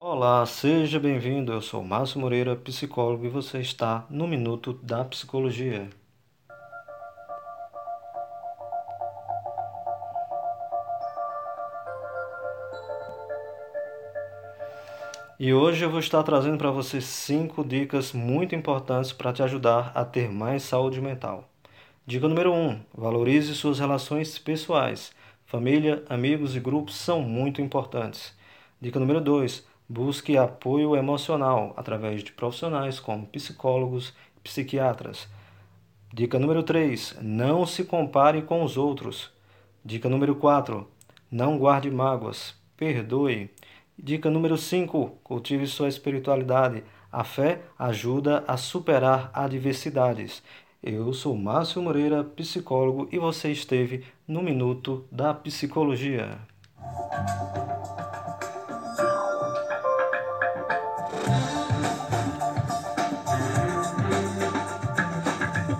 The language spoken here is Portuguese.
Olá, seja bem-vindo. Eu sou Márcio Moreira, psicólogo, e você está no Minuto da Psicologia. E hoje eu vou estar trazendo para você cinco dicas muito importantes para te ajudar a ter mais saúde mental. Dica número 1: um, valorize suas relações pessoais. Família, amigos e grupos são muito importantes. Dica número 2: busque apoio emocional através de profissionais como psicólogos e psiquiatras. Dica número 3: não se compare com os outros. Dica número 4: não guarde mágoas, perdoe. Dica número 5: cultive sua espiritualidade. A fé ajuda a superar adversidades. Eu sou Márcio Moreira, psicólogo, e você esteve no Minuto da Psicologia.